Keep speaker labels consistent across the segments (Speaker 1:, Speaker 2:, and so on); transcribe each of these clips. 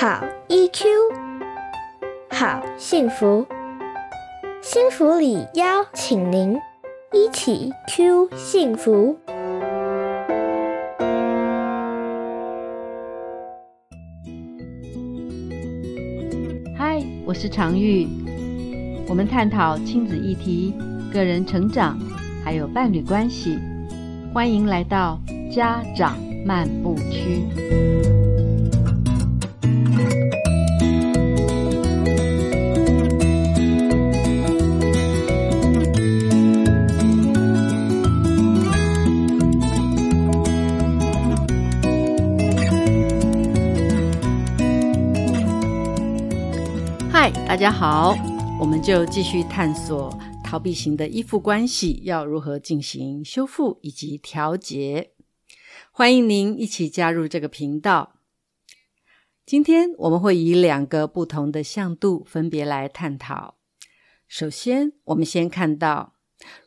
Speaker 1: 好 EQ，好幸福，幸福里邀请您一起 Q 幸福。
Speaker 2: 嗨，我是常玉，我们探讨亲子议题、个人成长，还有伴侣关系。欢迎来到家长漫步区。大家好，我们就继续探索逃避型的依附关系要如何进行修复以及调节。欢迎您一起加入这个频道。今天我们会以两个不同的向度分别来探讨。首先，我们先看到，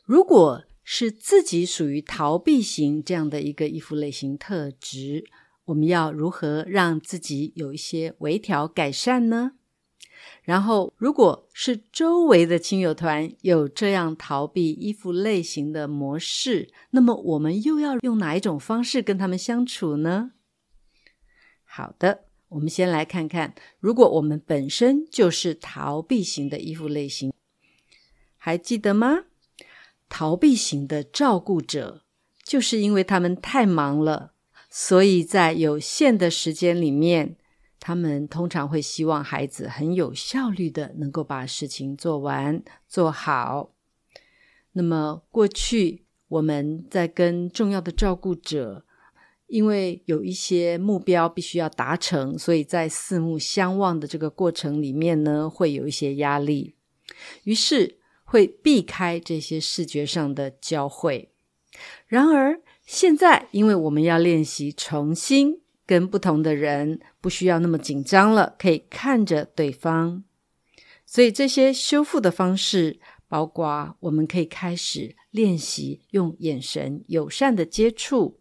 Speaker 2: 如果是自己属于逃避型这样的一个依附类型特质，我们要如何让自己有一些微调改善呢？然后，如果是周围的亲友团有这样逃避依附类型的模式，那么我们又要用哪一种方式跟他们相处呢？好的，我们先来看看，如果我们本身就是逃避型的依附类型，还记得吗？逃避型的照顾者，就是因为他们太忙了，所以在有限的时间里面。他们通常会希望孩子很有效率的能够把事情做完做好。那么过去我们在跟重要的照顾者，因为有一些目标必须要达成，所以在四目相望的这个过程里面呢，会有一些压力，于是会避开这些视觉上的交汇。然而现在，因为我们要练习重新。跟不同的人不需要那么紧张了，可以看着对方。所以这些修复的方式，包括我们可以开始练习用眼神友善的接触，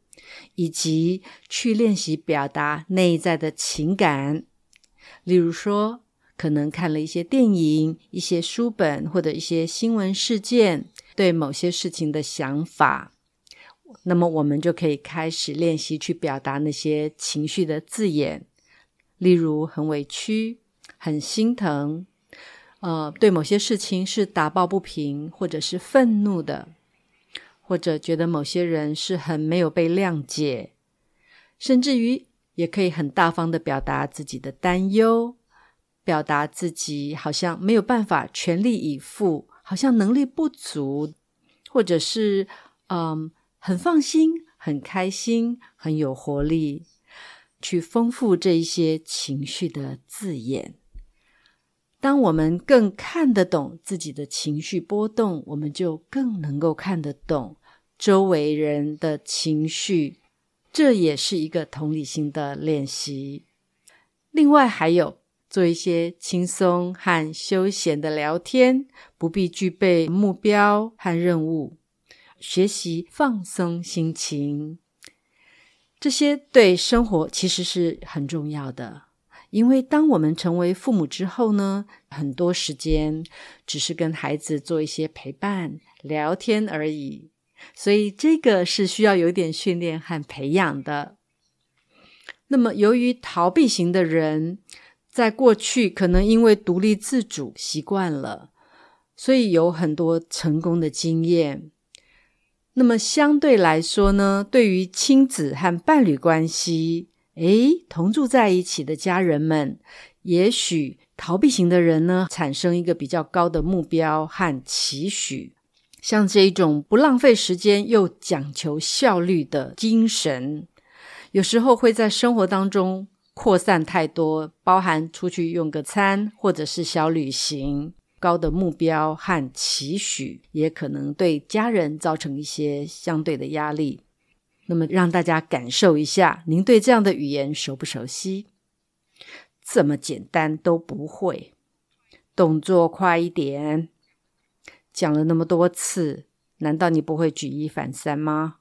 Speaker 2: 以及去练习表达内在的情感。例如说，可能看了一些电影、一些书本或者一些新闻事件，对某些事情的想法。那么我们就可以开始练习去表达那些情绪的字眼，例如很委屈、很心疼，呃，对某些事情是打抱不平，或者是愤怒的，或者觉得某些人是很没有被谅解，甚至于也可以很大方的表达自己的担忧，表达自己好像没有办法全力以赴，好像能力不足，或者是嗯。很放心，很开心，很有活力，去丰富这一些情绪的字眼。当我们更看得懂自己的情绪波动，我们就更能够看得懂周围人的情绪。这也是一个同理心的练习。另外，还有做一些轻松和休闲的聊天，不必具备目标和任务。学习放松心情，这些对生活其实是很重要的。因为当我们成为父母之后呢，很多时间只是跟孩子做一些陪伴、聊天而已，所以这个是需要有点训练和培养的。那么，由于逃避型的人在过去可能因为独立自主习惯了，所以有很多成功的经验。那么相对来说呢，对于亲子和伴侣关系，诶，同住在一起的家人们，也许逃避型的人呢，产生一个比较高的目标和期许，像这一种不浪费时间又讲求效率的精神，有时候会在生活当中扩散太多，包含出去用个餐或者是小旅行。高的目标和期许，也可能对家人造成一些相对的压力。那么，让大家感受一下，您对这样的语言熟不熟悉？这么简单都不会，动作快一点。讲了那么多次，难道你不会举一反三吗？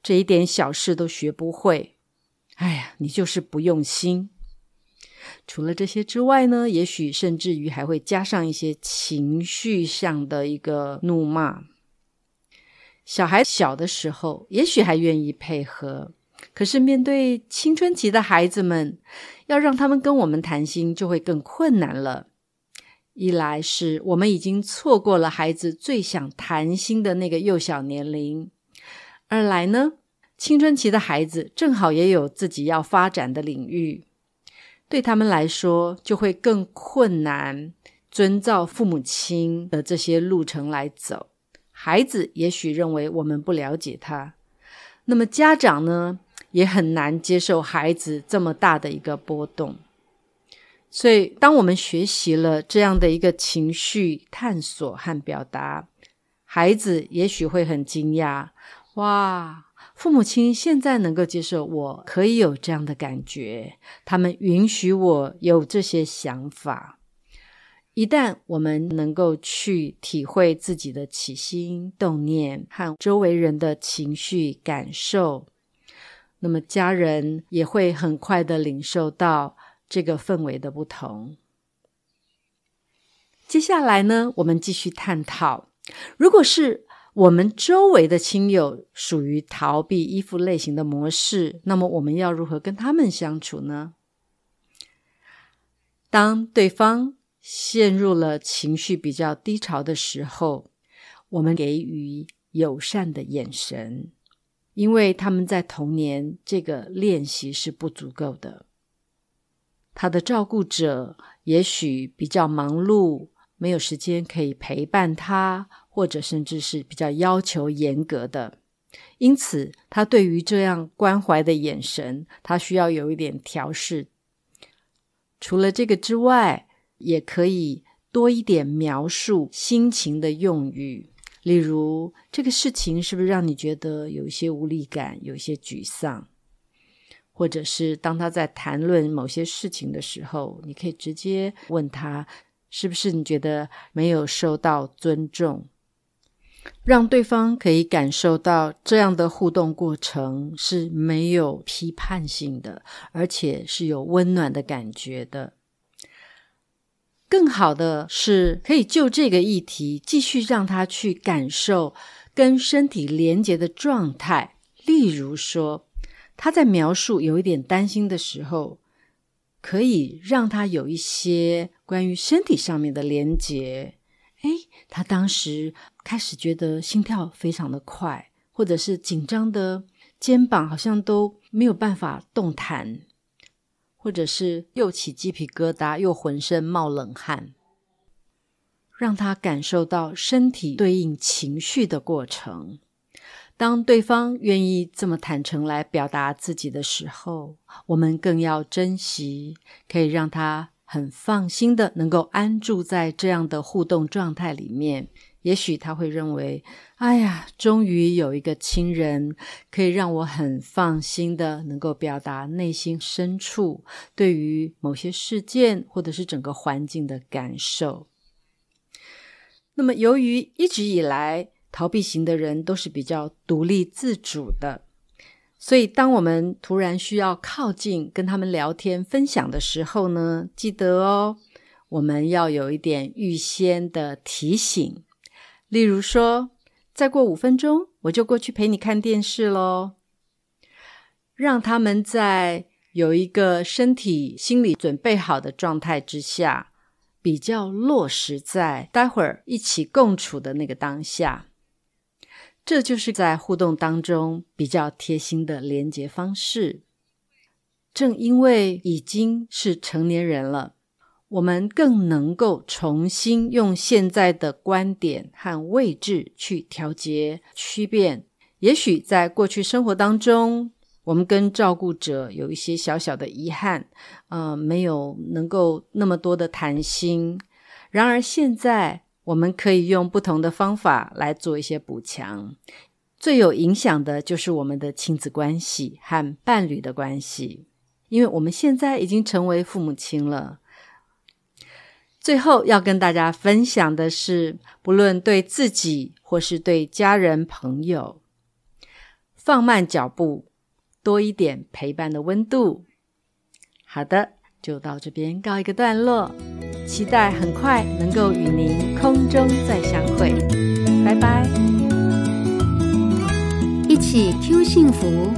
Speaker 2: 这一点小事都学不会，哎呀，你就是不用心。除了这些之外呢，也许甚至于还会加上一些情绪上的一个怒骂。小孩小的时候，也许还愿意配合，可是面对青春期的孩子们，要让他们跟我们谈心，就会更困难了。一来是我们已经错过了孩子最想谈心的那个幼小年龄，二来呢，青春期的孩子正好也有自己要发展的领域，对他们来说就会更困难遵照父母亲的这些路程来走。孩子也许认为我们不了解他，那么家长呢也很难接受孩子这么大的一个波动。所以，当我们学习了这样的一个情绪探索和表达，孩子也许会很惊讶：哇，父母亲现在能够接受我可以有这样的感觉，他们允许我有这些想法。一旦我们能够去体会自己的起心动念和周围人的情绪感受，那么家人也会很快的领受到。这个氛围的不同。接下来呢，我们继续探讨：如果是我们周围的亲友属于逃避依附类型的模式，那么我们要如何跟他们相处呢？当对方陷入了情绪比较低潮的时候，我们给予友善的眼神，因为他们在童年这个练习是不足够的。他的照顾者也许比较忙碌，没有时间可以陪伴他，或者甚至是比较要求严格的。因此，他对于这样关怀的眼神，他需要有一点调试。除了这个之外，也可以多一点描述心情的用语，例如这个事情是不是让你觉得有一些无力感，有一些沮丧。或者是当他在谈论某些事情的时候，你可以直接问他，是不是你觉得没有受到尊重，让对方可以感受到这样的互动过程是没有批判性的，而且是有温暖的感觉的。更好的是，可以就这个议题继续让他去感受跟身体连接的状态，例如说。他在描述有一点担心的时候，可以让他有一些关于身体上面的连接。哎，他当时开始觉得心跳非常的快，或者是紧张的肩膀好像都没有办法动弹，或者是又起鸡皮疙瘩，又浑身冒冷汗，让他感受到身体对应情绪的过程。当对方愿意这么坦诚来表达自己的时候，我们更要珍惜，可以让他很放心的能够安住在这样的互动状态里面。也许他会认为：“哎呀，终于有一个亲人可以让我很放心的能够表达内心深处对于某些事件或者是整个环境的感受。”那么，由于一直以来，逃避型的人都是比较独立自主的，所以当我们突然需要靠近跟他们聊天分享的时候呢，记得哦，我们要有一点预先的提醒，例如说，再过五分钟我就过去陪你看电视喽，让他们在有一个身体、心理准备好的状态之下，比较落实在待会儿一起共处的那个当下。这就是在互动当中比较贴心的连接方式。正因为已经是成年人了，我们更能够重新用现在的观点和位置去调节、区变。也许在过去生活当中，我们跟照顾者有一些小小的遗憾，呃，没有能够那么多的谈心。然而现在。我们可以用不同的方法来做一些补强，最有影响的就是我们的亲子关系和伴侣的关系，因为我们现在已经成为父母亲了。最后要跟大家分享的是，不论对自己或是对家人朋友，放慢脚步，多一点陪伴的温度。好的。就到这边告一个段落，期待很快能够与您空中再相会，拜拜。
Speaker 3: 一起 Q 幸福，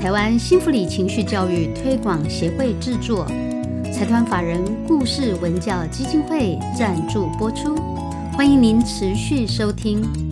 Speaker 3: 台湾幸福里情绪教育推广协会制作，财团法人故事文教基金会赞助播出，欢迎您持续收听。